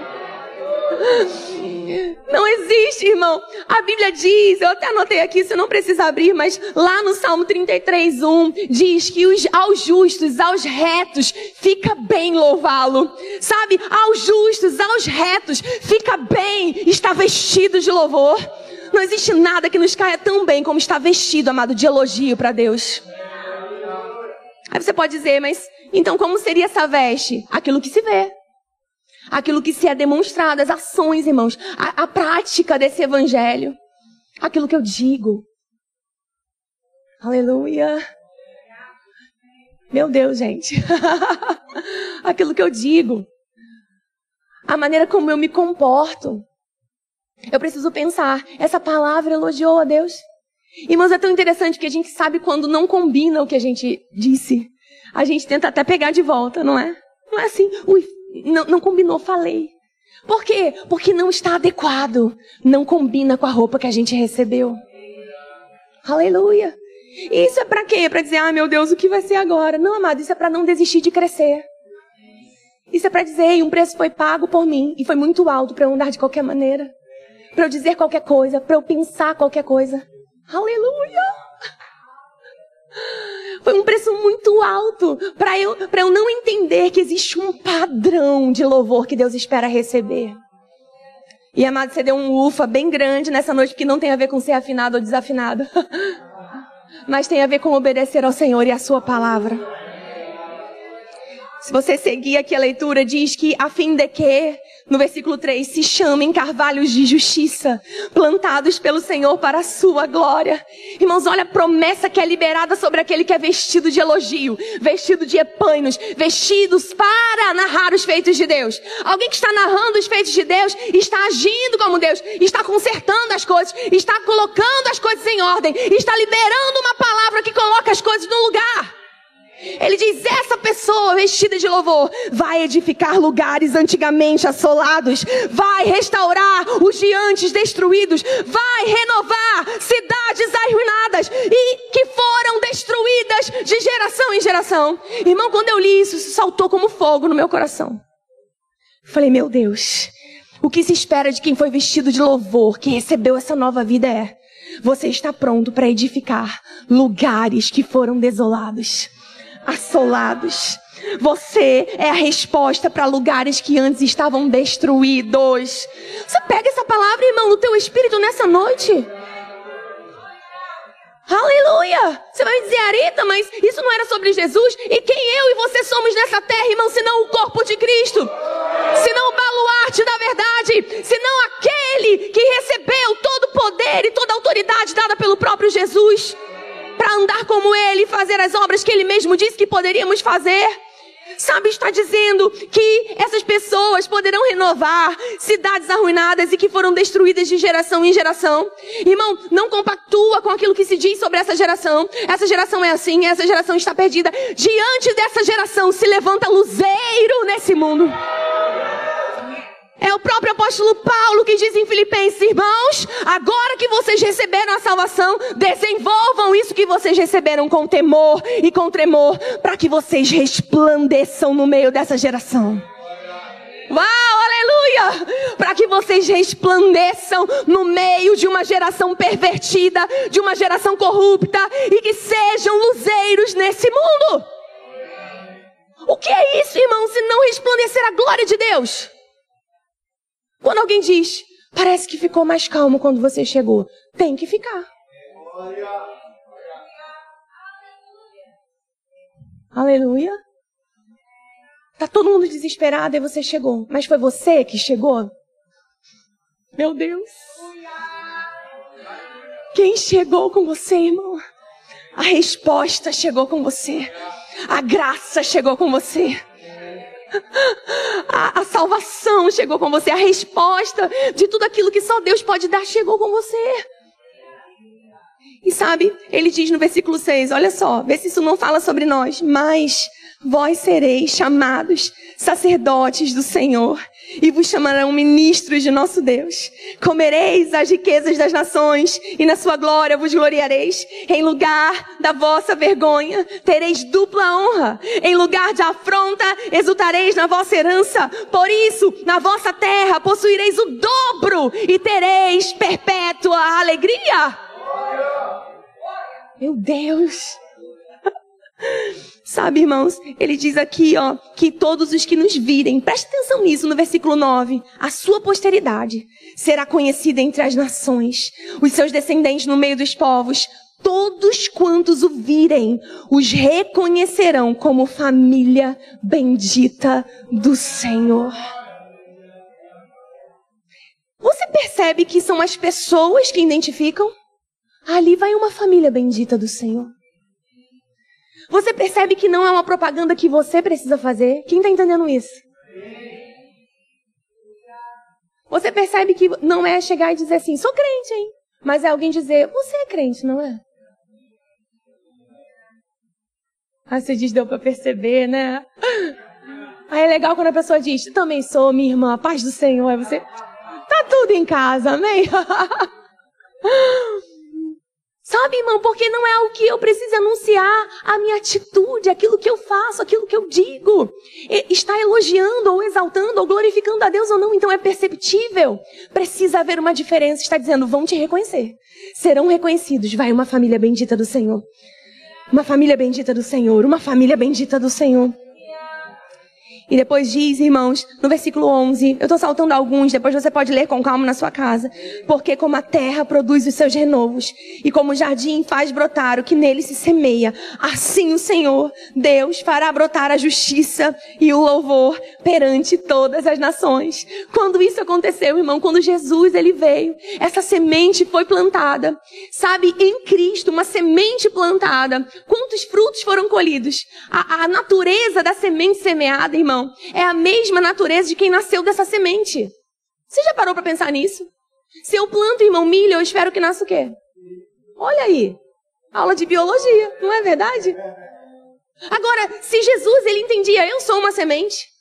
Não existe, irmão. A Bíblia diz, eu até anotei aqui, você não precisa abrir, mas lá no Salmo 33, 1, diz que os, aos justos, aos retos, fica bem louvá-lo. Sabe? Aos justos, aos retos, fica bem estar vestido de louvor. Não existe nada que nos caia tão bem como estar vestido, amado, de elogio para Deus. Aí você pode dizer, mas então como seria essa veste? Aquilo que se vê aquilo que se é demonstrado, as ações, irmãos, a, a prática desse evangelho, aquilo que eu digo. Aleluia. Meu Deus, gente. [LAUGHS] aquilo que eu digo. A maneira como eu me comporto. Eu preciso pensar, essa palavra elogiou a Deus? Irmãos, é tão interessante que a gente sabe quando não combina o que a gente disse. A gente tenta até pegar de volta, não é? Não é assim, ui, não, não combinou, falei. Por quê? Porque não está adequado. Não combina com a roupa que a gente recebeu. Aleluia. Isso é para quê? Para dizer, ah, meu Deus, o que vai ser agora? Não, amado, isso é para não desistir de crescer. Isso é para dizer, um preço foi pago por mim e foi muito alto para eu andar de qualquer maneira, para eu dizer qualquer coisa, para eu pensar qualquer coisa. Aleluia. Foi um preço muito alto para eu, eu não entender que existe um padrão de louvor que Deus espera receber. E amado, você deu um ufa bem grande nessa noite, que não tem a ver com ser afinado ou desafinado, [LAUGHS] mas tem a ver com obedecer ao Senhor e à Sua palavra. Se você seguir aqui a leitura, diz que a fim de que, no versículo 3, se chamem carvalhos de justiça, plantados pelo Senhor para a sua glória. Irmãos, olha a promessa que é liberada sobre aquele que é vestido de elogio, vestido de epânios, vestidos para narrar os feitos de Deus. Alguém que está narrando os feitos de Deus, está agindo como Deus, está consertando as coisas, está colocando as coisas em ordem, está liberando uma palavra que coloca as coisas no lugar. Ele diz: essa pessoa vestida de louvor vai edificar lugares antigamente assolados, vai restaurar os diantes destruídos, vai renovar cidades arruinadas e que foram destruídas de geração em geração. Irmão, quando eu li isso, isso saltou como fogo no meu coração. Falei, meu Deus, o que se espera de quem foi vestido de louvor, que recebeu essa nova vida é: você está pronto para edificar lugares que foram desolados assolados. Você é a resposta para lugares que antes estavam destruídos. Você pega essa palavra, irmão, no teu espírito nessa noite. Aleluia! Você vai me dizer, Arita, mas isso não era sobre Jesus? E quem eu e você somos nessa terra, irmão, senão o corpo de Cristo? Senão o baluarte da verdade? Senão aquele que recebeu todo o poder e toda a autoridade dada pelo próprio Jesus? Para andar como Ele e fazer as obras que Ele mesmo disse que poderíamos fazer. Sabe, está dizendo que essas pessoas poderão renovar cidades arruinadas e que foram destruídas de geração em geração. Irmão, não compactua com aquilo que se diz sobre essa geração. Essa geração é assim, essa geração está perdida. Diante dessa geração se levanta luzeiro nesse mundo. É o próprio apóstolo Paulo que diz em Filipenses: irmãos, agora que vocês receberam a salvação, desenvolvam isso que vocês receberam com temor e com tremor, para que vocês resplandeçam no meio dessa geração. Uau, aleluia! Para que vocês resplandeçam no meio de uma geração pervertida, de uma geração corrupta e que sejam luzeiros nesse mundo. O que é isso, irmão, se não resplandecer a glória de Deus? Quando alguém diz, parece que ficou mais calmo quando você chegou, tem que ficar. Aleluia. Tá todo mundo desesperado e você chegou. Mas foi você que chegou? Meu Deus. Quem chegou com você, irmão? A resposta chegou com você. A graça chegou com você. A, a, salvação chegou com você, a resposta de tudo aquilo que só Deus pode dar chegou com você. E sabe, ele diz no versículo 6, olha só, vê se isso não fala sobre nós, mas vós sereis chamados sacerdotes do Senhor e vos chamarão ministros de nosso Deus. Comereis as riquezas das nações e na sua glória vos gloriareis. Em lugar da vossa vergonha tereis dupla honra. Em lugar de afronta exultareis na vossa herança. Por isso, na vossa terra possuireis o dobro e tereis perpétua alegria. Meu Deus! [LAUGHS] Sabe, irmãos, ele diz aqui, ó, que todos os que nos virem, preste atenção nisso no versículo 9, a sua posteridade será conhecida entre as nações, os seus descendentes no meio dos povos, todos quantos o virem, os reconhecerão como família bendita do Senhor. Você percebe que são as pessoas que identificam? Ali vai uma família bendita do Senhor. Você percebe que não é uma propaganda que você precisa fazer? Quem está entendendo isso? Você percebe que não é chegar e dizer assim, sou crente, hein? Mas é alguém dizer, você é crente, não é? Ah, você diz, deu para perceber, né? Aí é legal quando a pessoa diz, também sou, minha irmã, paz do Senhor. Aí você, tá tudo em casa, amém? [LAUGHS] Sabe, irmão, porque não é o que eu preciso anunciar, a minha atitude, aquilo que eu faço, aquilo que eu digo. Está elogiando ou exaltando ou glorificando a Deus ou não, então é perceptível. Precisa haver uma diferença. Está dizendo, vão te reconhecer. Serão reconhecidos. Vai uma família bendita do Senhor. Uma família bendita do Senhor. Uma família bendita do Senhor. E depois diz, irmãos, no versículo 11, eu estou saltando alguns, depois você pode ler com calma na sua casa. Porque como a terra produz os seus renovos, e como o jardim faz brotar o que nele se semeia, assim o Senhor, Deus, fará brotar a justiça e o louvor perante todas as nações. Quando isso aconteceu, irmão, quando Jesus ele veio, essa semente foi plantada. Sabe, em Cristo, uma semente plantada. Quantos frutos foram colhidos? A, a natureza da semente semeada, irmão, é a mesma natureza de quem nasceu dessa semente. Você já parou para pensar nisso? Se eu planto, irmão, milho, eu espero que nasça o quê? Olha aí. Aula de biologia, não é verdade? Agora, se Jesus ele entendia, eu sou uma semente.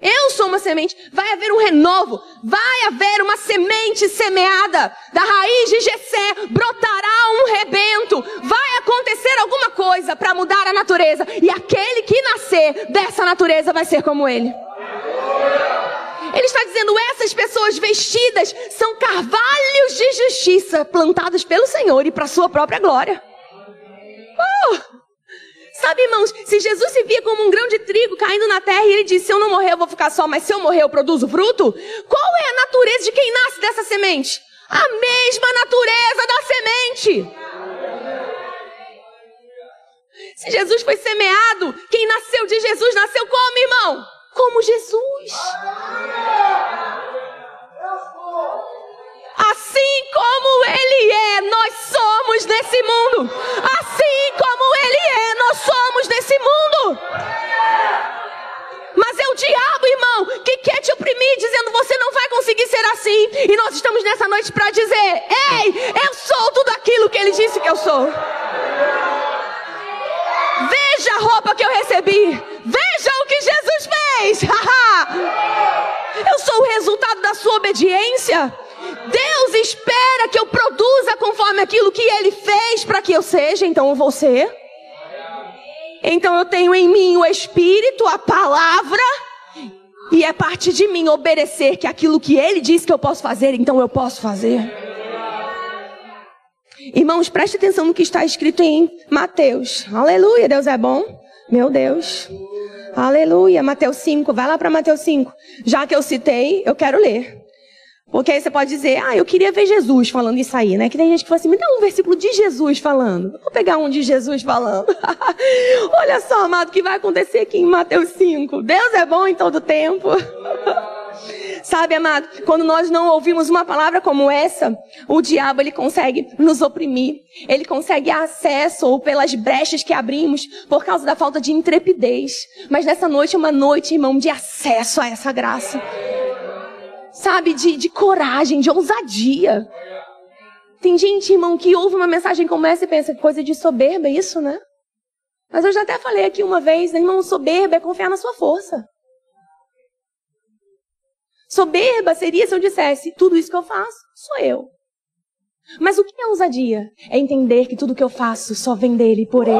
Eu sou uma semente. Vai haver um renovo. Vai haver uma semente semeada. Da raiz de Jessé brotará um rebento. Vai acontecer alguma coisa para mudar a natureza. E aquele que nascer dessa natureza vai ser como ele. Ele está dizendo: essas pessoas vestidas são carvalhos de justiça plantados pelo Senhor e para sua própria glória. Uh! Sabe, irmãos, se Jesus se via como um grão de trigo caindo na terra e ele disse: Se eu não morrer, eu vou ficar só, mas se eu morrer, eu produzo fruto. Qual é a natureza de quem nasce dessa semente? A mesma natureza da semente. Se Jesus foi semeado, quem nasceu de Jesus nasceu como, irmão? Como Jesus. Assim como Ele é, nós somos nesse mundo. Assim como Ele é, nós somos nesse mundo. Mas é o diabo, irmão, que quer te oprimir, dizendo você não vai conseguir ser assim. E nós estamos nessa noite para dizer: Ei, eu sou tudo aquilo que Ele disse que eu sou. Veja a roupa que eu recebi. Veja o que Jesus fez. [LAUGHS] eu sou o resultado da sua obediência. Deus espera que eu produza conforme aquilo que Ele fez para que eu seja, então eu vou ser. Então eu tenho em mim o Espírito, a palavra, e é parte de mim obedecer que aquilo que Ele diz que eu posso fazer, então eu posso fazer. Irmãos, preste atenção no que está escrito em Mateus. Aleluia, Deus é bom. Meu Deus. Aleluia, Mateus 5. Vai lá para Mateus 5. Já que eu citei, eu quero ler. Porque aí você pode dizer, ah, eu queria ver Jesus falando isso aí, né? Que tem gente que fala assim, me dá um versículo de Jesus falando. Vou pegar um de Jesus falando. [LAUGHS] Olha só, amado, o que vai acontecer aqui em Mateus 5. Deus é bom em todo tempo. [LAUGHS] Sabe, amado, quando nós não ouvimos uma palavra como essa, o diabo ele consegue nos oprimir. Ele consegue acesso ou pelas brechas que abrimos por causa da falta de intrepidez. Mas nessa noite é uma noite, irmão, de acesso a essa graça. Sabe, de, de coragem, de ousadia. Tem gente, irmão, que ouve uma mensagem como essa e pensa, coisa de soberba isso, né? Mas eu já até falei aqui uma vez, né, irmão, soberba é confiar na sua força. Soberba seria se eu dissesse, tudo isso que eu faço, sou eu. Mas o que é ousadia? É entender que tudo que eu faço só vem dele e por ele.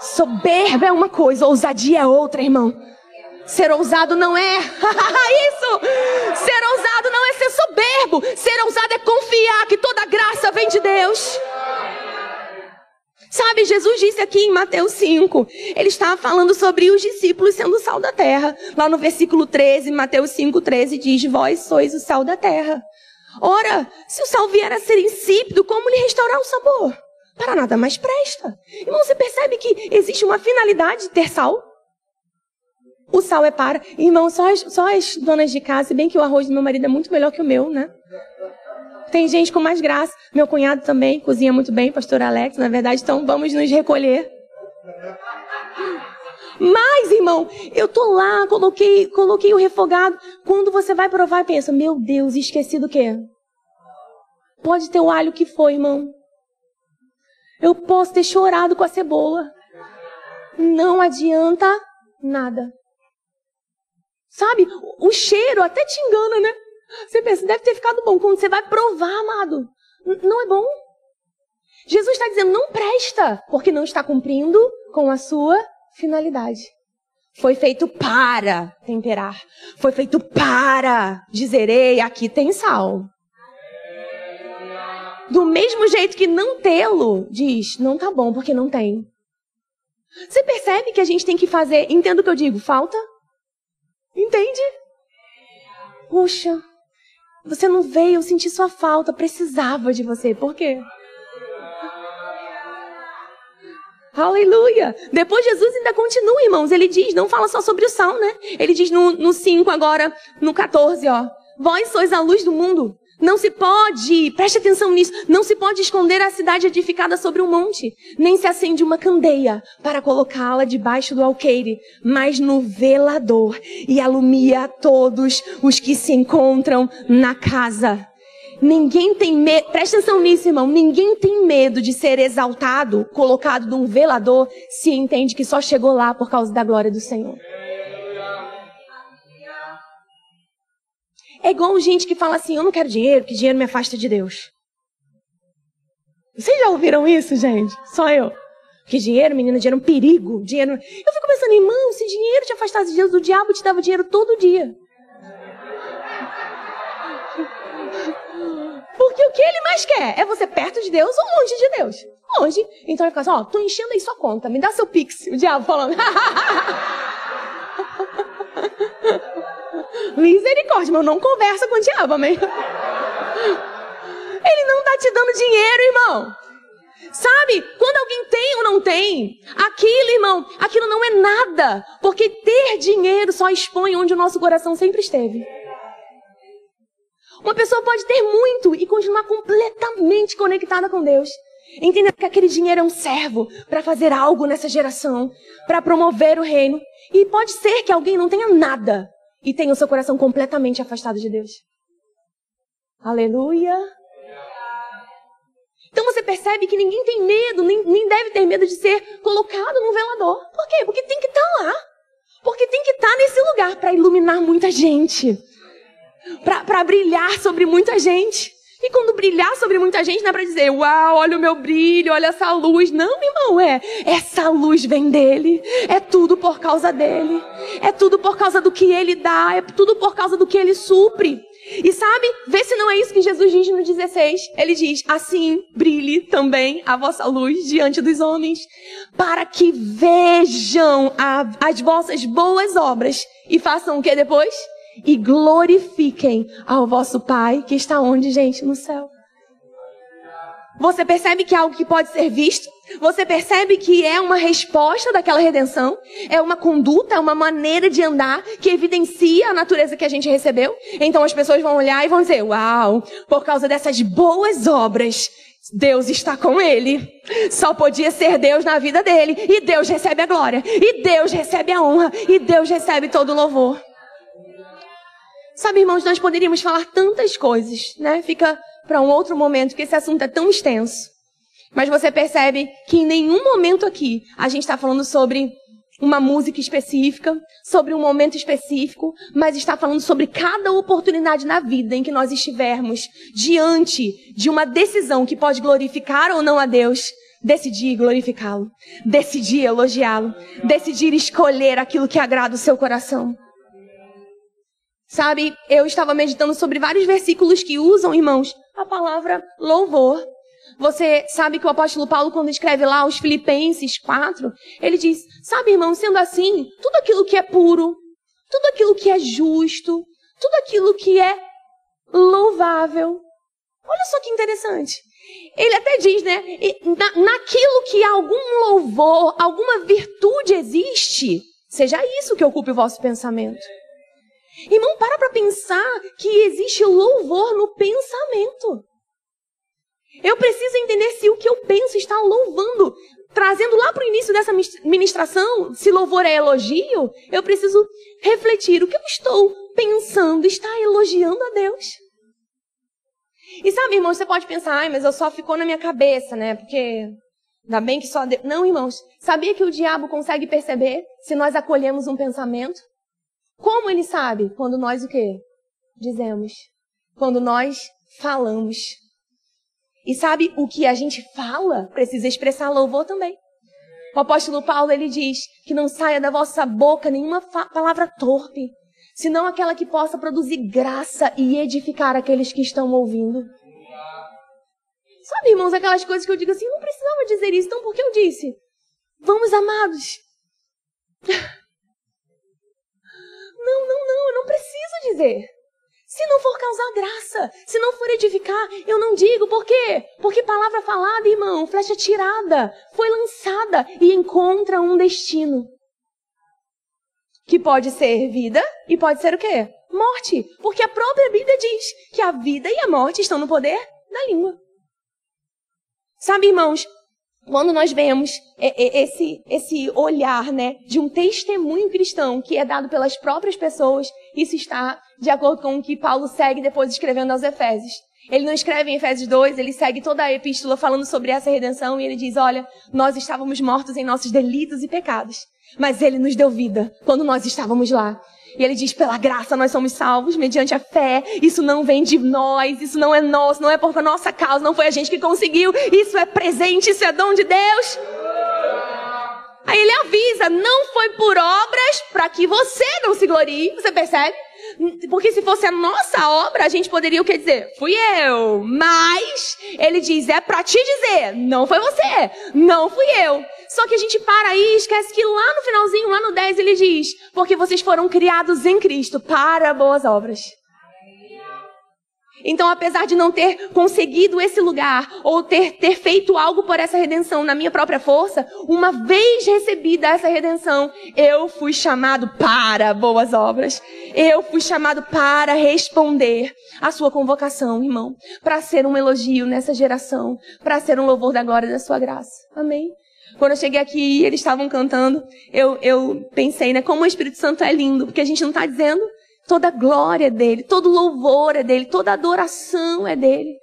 Soberba é uma coisa, ousadia é outra, irmão. Ser ousado não é [LAUGHS] isso. Ser ousado não é ser soberbo. Ser ousado é confiar que toda graça vem de Deus. Sabe, Jesus disse aqui em Mateus 5, ele estava falando sobre os discípulos sendo sal da terra. Lá no versículo 13, Mateus 5, 13 diz: Vós sois o sal da terra. Ora, se o sal vier a ser insípido, como lhe restaurar o sabor? Para nada mais presta. Irmão, você percebe que existe uma finalidade de ter sal? O sal é para. Irmão, só as, só as donas de casa, se bem que o arroz do meu marido é muito melhor que o meu, né? Tem gente com mais graça. Meu cunhado também cozinha muito bem, pastor Alex, na verdade, então vamos nos recolher. Mas, irmão, eu tô lá, coloquei, coloquei o refogado. Quando você vai provar, pensa, meu Deus, esqueci do quê? Pode ter o alho que foi, irmão. Eu posso ter chorado com a cebola. Não adianta nada. Sabe? O cheiro até te engana, né? Você pensa, deve ter ficado bom. Quando você vai provar, amado, não é bom. Jesus está dizendo, não presta, porque não está cumprindo com a sua finalidade. Foi feito para temperar. Foi feito para dizer, ei, aqui tem sal. Do mesmo jeito que não tê-lo, diz, não tá bom porque não tem. Você percebe que a gente tem que fazer, entendo o que eu digo, falta? Entende? Puxa, você não veio, eu senti sua falta, precisava de você. Por quê? Aleluia! Depois Jesus ainda continua, irmãos. Ele diz, não fala só sobre o sal, né? Ele diz no, no 5 agora, no 14, ó. Vós sois a luz do mundo. Não se pode, preste atenção nisso, não se pode esconder a cidade edificada sobre um monte, nem se acende uma candeia para colocá-la debaixo do alqueire, mas no velador e alumia todos os que se encontram na casa. Ninguém tem medo, preste atenção nisso, irmão, ninguém tem medo de ser exaltado, colocado num velador, se entende que só chegou lá por causa da glória do Senhor. É igual gente que fala assim: eu não quero dinheiro, que dinheiro me afasta de Deus. Vocês já ouviram isso, gente? Só eu. Que dinheiro, menina, dinheiro é um perigo. Dinheiro... Eu fico pensando, irmão, se dinheiro te afastasse de Deus, o diabo te dava dinheiro todo dia. Porque o que ele mais quer é você perto de Deus ou longe de Deus? Longe. Então ele fica assim, ó, tô enchendo aí sua conta, me dá seu pix. O diabo falando. [LAUGHS] Misericórdia, mas não conversa com o diabo, amém? Ele não está te dando dinheiro, irmão. Sabe? Quando alguém tem ou não tem, aquilo, irmão, aquilo não é nada. Porque ter dinheiro só expõe onde o nosso coração sempre esteve. Uma pessoa pode ter muito e continuar completamente conectada com Deus. Entendendo que aquele dinheiro é um servo para fazer algo nessa geração, para promover o reino. E pode ser que alguém não tenha nada, e tem o seu coração completamente afastado de Deus. Aleluia. Então você percebe que ninguém tem medo, nem, nem deve ter medo de ser colocado no velador. Por quê? Porque tem que estar tá lá. Porque tem que estar tá nesse lugar para iluminar muita gente. Para brilhar sobre muita gente. E quando brilhar sobre muita gente, não é para dizer, uau, olha o meu brilho, olha essa luz. Não, irmão, é. Essa luz vem dele. É tudo por causa dele. É tudo por causa do que ele dá. É tudo por causa do que ele supre. E sabe, vê se não é isso que Jesus diz no 16. Ele diz: Assim brilhe também a vossa luz diante dos homens, para que vejam a, as vossas boas obras e façam o que depois? E glorifiquem ao vosso Pai que está onde, gente? No céu. Você percebe que é algo que pode ser visto? Você percebe que é uma resposta daquela redenção? É uma conduta, é uma maneira de andar que evidencia a natureza que a gente recebeu? Então as pessoas vão olhar e vão dizer: Uau, por causa dessas boas obras, Deus está com ele. Só podia ser Deus na vida dele. E Deus recebe a glória. E Deus recebe a honra. E Deus recebe todo o louvor. Sabe, irmãos, nós poderíamos falar tantas coisas, né? Fica para um outro momento, que esse assunto é tão extenso. Mas você percebe que em nenhum momento aqui a gente está falando sobre uma música específica, sobre um momento específico, mas está falando sobre cada oportunidade na vida em que nós estivermos diante de uma decisão que pode glorificar ou não a Deus. Decidir glorificá-lo, decidir elogiá-lo, decidir escolher aquilo que agrada o seu coração. Sabe, eu estava meditando sobre vários versículos que usam, irmãos, a palavra louvor. Você sabe que o apóstolo Paulo, quando escreve lá os Filipenses 4, ele diz: Sabe, irmão, sendo assim, tudo aquilo que é puro, tudo aquilo que é justo, tudo aquilo que é louvável. Olha só que interessante. Ele até diz, né? Na, naquilo que algum louvor, alguma virtude existe, seja isso que ocupe o vosso pensamento. Irmão, para para pensar que existe louvor no pensamento. Eu preciso entender se o que eu penso está louvando. Trazendo lá para o início dessa ministração, se louvor é elogio, eu preciso refletir o que eu estou pensando está elogiando a Deus. E sabe, irmãos, você pode pensar, ai, mas eu só ficou na minha cabeça, né? Porque ainda bem que só Deus. Não, irmãos, sabia que o diabo consegue perceber se nós acolhemos um pensamento? Como ele sabe? Quando nós o quê? Dizemos. Quando nós falamos. E sabe o que a gente fala precisa expressar louvor também. O apóstolo Paulo ele diz que não saia da vossa boca nenhuma palavra torpe, senão aquela que possa produzir graça e edificar aqueles que estão ouvindo. Sabe, irmãos, aquelas coisas que eu digo assim, não precisava dizer isso, então por que eu disse? Vamos, amados. [LAUGHS] Não, não, não, eu não preciso dizer. Se não for causar graça, se não for edificar, eu não digo. Por quê? Porque palavra falada, irmão, flecha tirada, foi lançada e encontra um destino. Que pode ser vida e pode ser o quê? Morte. Porque a própria Bíblia diz que a vida e a morte estão no poder da língua. Sabe, irmãos, quando nós vemos esse, esse olhar né, de um testemunho cristão que é dado pelas próprias pessoas, isso está de acordo com o que Paulo segue depois escrevendo aos Efésios. Ele não escreve em Efésios 2, ele segue toda a epístola falando sobre essa redenção e ele diz: Olha, nós estávamos mortos em nossos delitos e pecados, mas ele nos deu vida quando nós estávamos lá. E ele diz: pela graça nós somos salvos mediante a fé. Isso não vem de nós, isso não é nosso, não é por nossa causa, não foi a gente que conseguiu. Isso é presente, isso é dom de Deus. Aí ele avisa: não foi por obras para que você não se glorie. Você percebe? Porque se fosse a nossa obra, a gente poderia o que dizer? Fui eu. Mas ele diz: é para te dizer, não foi você, não fui eu. Só que a gente para aí e esquece que lá no finalzinho, lá no 10, ele diz: Porque vocês foram criados em Cristo para boas obras. Então, apesar de não ter conseguido esse lugar, ou ter, ter feito algo por essa redenção na minha própria força, uma vez recebida essa redenção, eu fui chamado para boas obras. Eu fui chamado para responder à sua convocação, irmão. Para ser um elogio nessa geração. Para ser um louvor da glória da sua graça. Amém? Quando eu cheguei aqui e eles estavam cantando, eu, eu pensei, né, como o Espírito Santo é lindo, porque a gente não está dizendo toda glória é dele, todo louvor é dele, toda adoração é dele.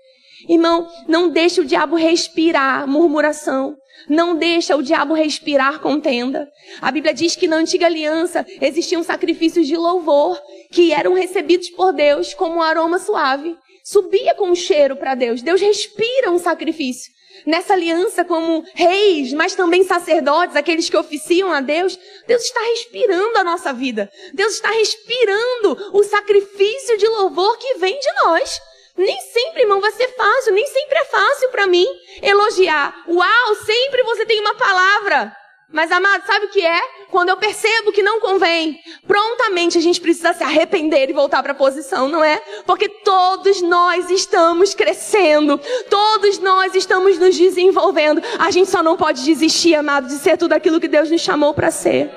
Irmão, não deixe o diabo respirar murmuração. Não deixa o diabo respirar contenda. A Bíblia diz que na antiga aliança existiam sacrifícios de louvor que eram recebidos por Deus como um aroma suave. Subia com um cheiro para Deus. Deus respira um sacrifício nessa aliança como reis, mas também sacerdotes, aqueles que oficiam a Deus, Deus está respirando a nossa vida. Deus está respirando o sacrifício de louvor que vem de nós. Nem sempre, irmão, vai ser fácil, nem sempre é fácil para mim elogiar. Uau, sempre você tem uma palavra. Mas, amado, sabe o que é? Quando eu percebo que não convém, prontamente a gente precisa se arrepender e voltar para a posição, não é? Porque todos nós estamos crescendo, todos nós estamos nos desenvolvendo. A gente só não pode desistir, amado, de ser tudo aquilo que Deus nos chamou para ser.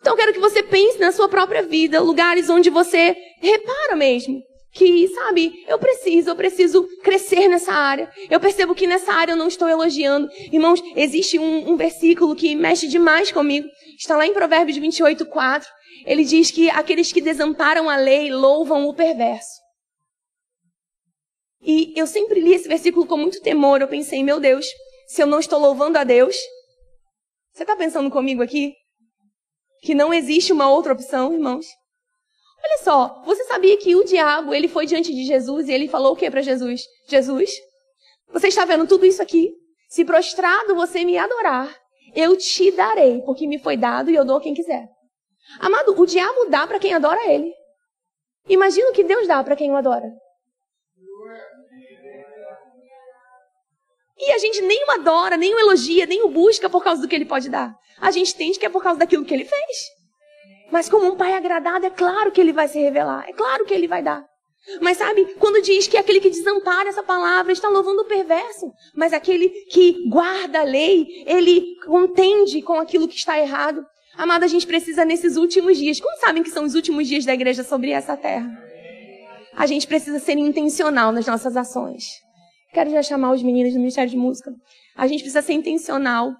Então, eu quero que você pense na sua própria vida, lugares onde você repara mesmo que, sabe, eu preciso, eu preciso crescer nessa área. Eu percebo que nessa área eu não estou elogiando. Irmãos, existe um, um versículo que mexe demais comigo. Está lá em Provérbios 28, 4. Ele diz que aqueles que desamparam a lei louvam o perverso. E eu sempre li esse versículo com muito temor. Eu pensei, meu Deus, se eu não estou louvando a Deus. Você está pensando comigo aqui? Que não existe uma outra opção, irmãos? Olha só, você sabia que o diabo, ele foi diante de Jesus e ele falou o que para Jesus? Jesus, você está vendo tudo isso aqui? Se prostrado você me adorar, eu te darei, porque me foi dado e eu dou a quem quiser. Amado, o diabo dá para quem adora ele. Imagina o que Deus dá para quem o adora. E a gente nem o adora, nem o elogia, nem o busca por causa do que ele pode dar. A gente entende que é por causa daquilo que ele fez. Mas como um pai agradado, é claro que ele vai se revelar, é claro que ele vai dar. Mas sabe, quando diz que aquele que desampara essa palavra está louvando o perverso, mas aquele que guarda a lei, ele contende com aquilo que está errado. Amado, a gente precisa nesses últimos dias. Como sabem que são os últimos dias da igreja sobre essa terra? A gente precisa ser intencional nas nossas ações. Quero já chamar os meninos do Ministério de Música. A gente precisa ser intencional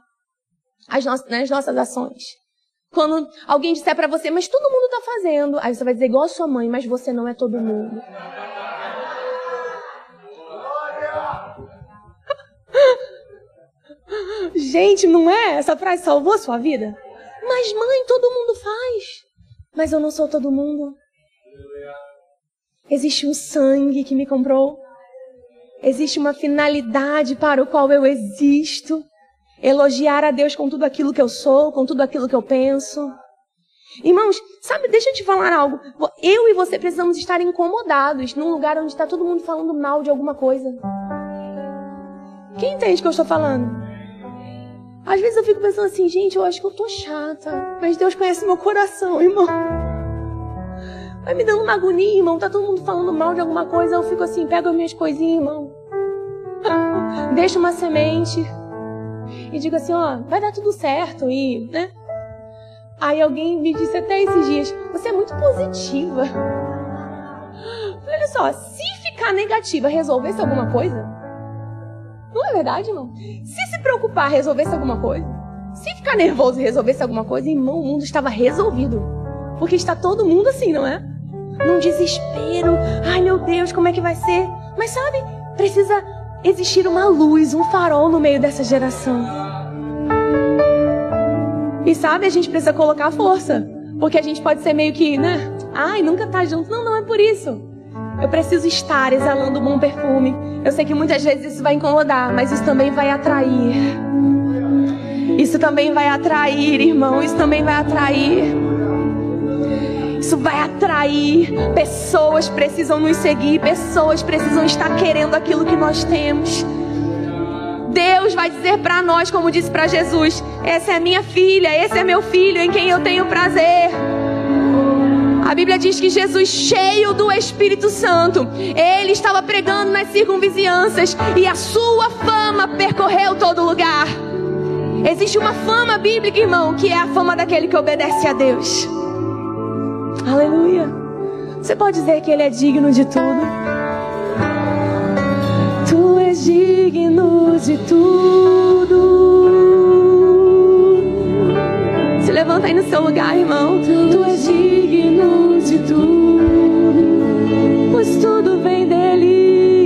nas nossas ações. Quando alguém disser para você, mas todo mundo está fazendo. Aí você vai dizer igual a sua mãe, mas você não é todo mundo. [LAUGHS] Gente, não é? Essa frase salvou a sua vida? Mas mãe, todo mundo faz. Mas eu não sou todo mundo. Existe um sangue que me comprou. Existe uma finalidade para o qual eu existo. Elogiar a Deus com tudo aquilo que eu sou, com tudo aquilo que eu penso. Irmãos, sabe, deixa eu te falar algo. Eu e você precisamos estar incomodados num lugar onde está todo mundo falando mal de alguma coisa. Quem entende o que eu estou falando? Às vezes eu fico pensando assim, gente, eu acho que eu tô chata. Mas Deus conhece meu coração, irmão. Vai me dando uma agonia, irmão. Tá todo mundo falando mal de alguma coisa. Eu fico assim, pego as minhas coisinhas, irmão. [LAUGHS] Deixa uma semente e digo assim, ó, vai dar tudo certo e, né? Aí alguém me disse até esses dias, você é muito positiva. [LAUGHS] Olha só, se ficar negativa resolvesse alguma coisa, não é verdade, irmão? Se se preocupar resolvesse alguma coisa, se ficar nervoso resolvesse alguma coisa, irmão, o mundo estava resolvido. Porque está todo mundo assim, não é? Num desespero. Ai, meu Deus, como é que vai ser? Mas sabe, precisa existir uma luz, um farol no meio dessa geração. E sabe, a gente precisa colocar força. Porque a gente pode ser meio que, né? Ai, nunca tá junto. Não, não é por isso. Eu preciso estar exalando um bom perfume. Eu sei que muitas vezes isso vai incomodar, mas isso também vai atrair. Isso também vai atrair, irmão. Isso também vai atrair. Isso vai atrair. Pessoas precisam nos seguir, pessoas precisam estar querendo aquilo que nós temos. Deus vai dizer para nós, como disse para Jesus: Essa é minha filha, esse é meu filho em quem eu tenho prazer. A Bíblia diz que Jesus, cheio do Espírito Santo, ele estava pregando nas circunvizinhanças e a sua fama percorreu todo lugar. Existe uma fama bíblica, irmão, que é a fama daquele que obedece a Deus. Aleluia. Você pode dizer que Ele é digno de tudo. Tu és digno de tudo. Se levanta aí no seu lugar, irmão. Tu és digno de tudo. Pois tudo vem dele.